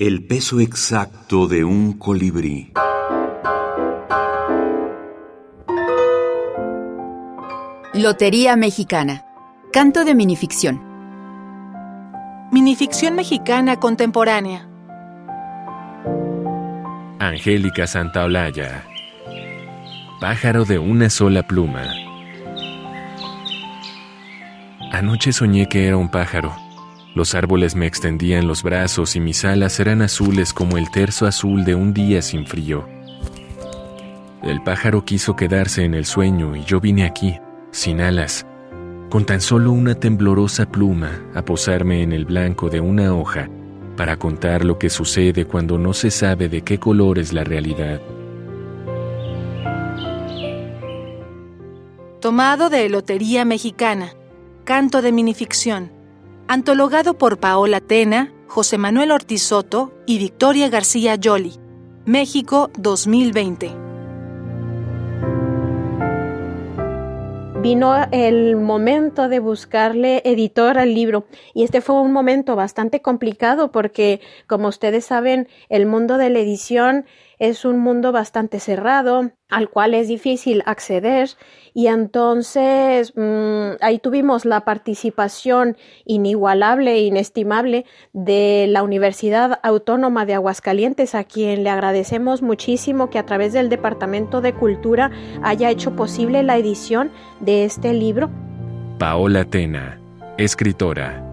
El peso exacto de un colibrí. Lotería Mexicana. Canto de minificción. Minificción mexicana contemporánea. Angélica Santaolalla. Pájaro de una sola pluma. Anoche soñé que era un pájaro. Los árboles me extendían los brazos y mis alas eran azules como el terzo azul de un día sin frío. El pájaro quiso quedarse en el sueño y yo vine aquí, sin alas, con tan solo una temblorosa pluma a posarme en el blanco de una hoja para contar lo que sucede cuando no se sabe de qué color es la realidad. Tomado de Lotería Mexicana. Canto de minificción. Antologado por Paola Tena, José Manuel Ortiz Soto y Victoria García Yoli. México 2020. vino el momento de buscarle editor al libro y este fue un momento bastante complicado porque como ustedes saben el mundo de la edición es un mundo bastante cerrado al cual es difícil acceder y entonces mmm, ahí tuvimos la participación inigualable e inestimable de la Universidad Autónoma de Aguascalientes a quien le agradecemos muchísimo que a través del Departamento de Cultura haya hecho posible la edición de este libro. Paola Tena, escritora.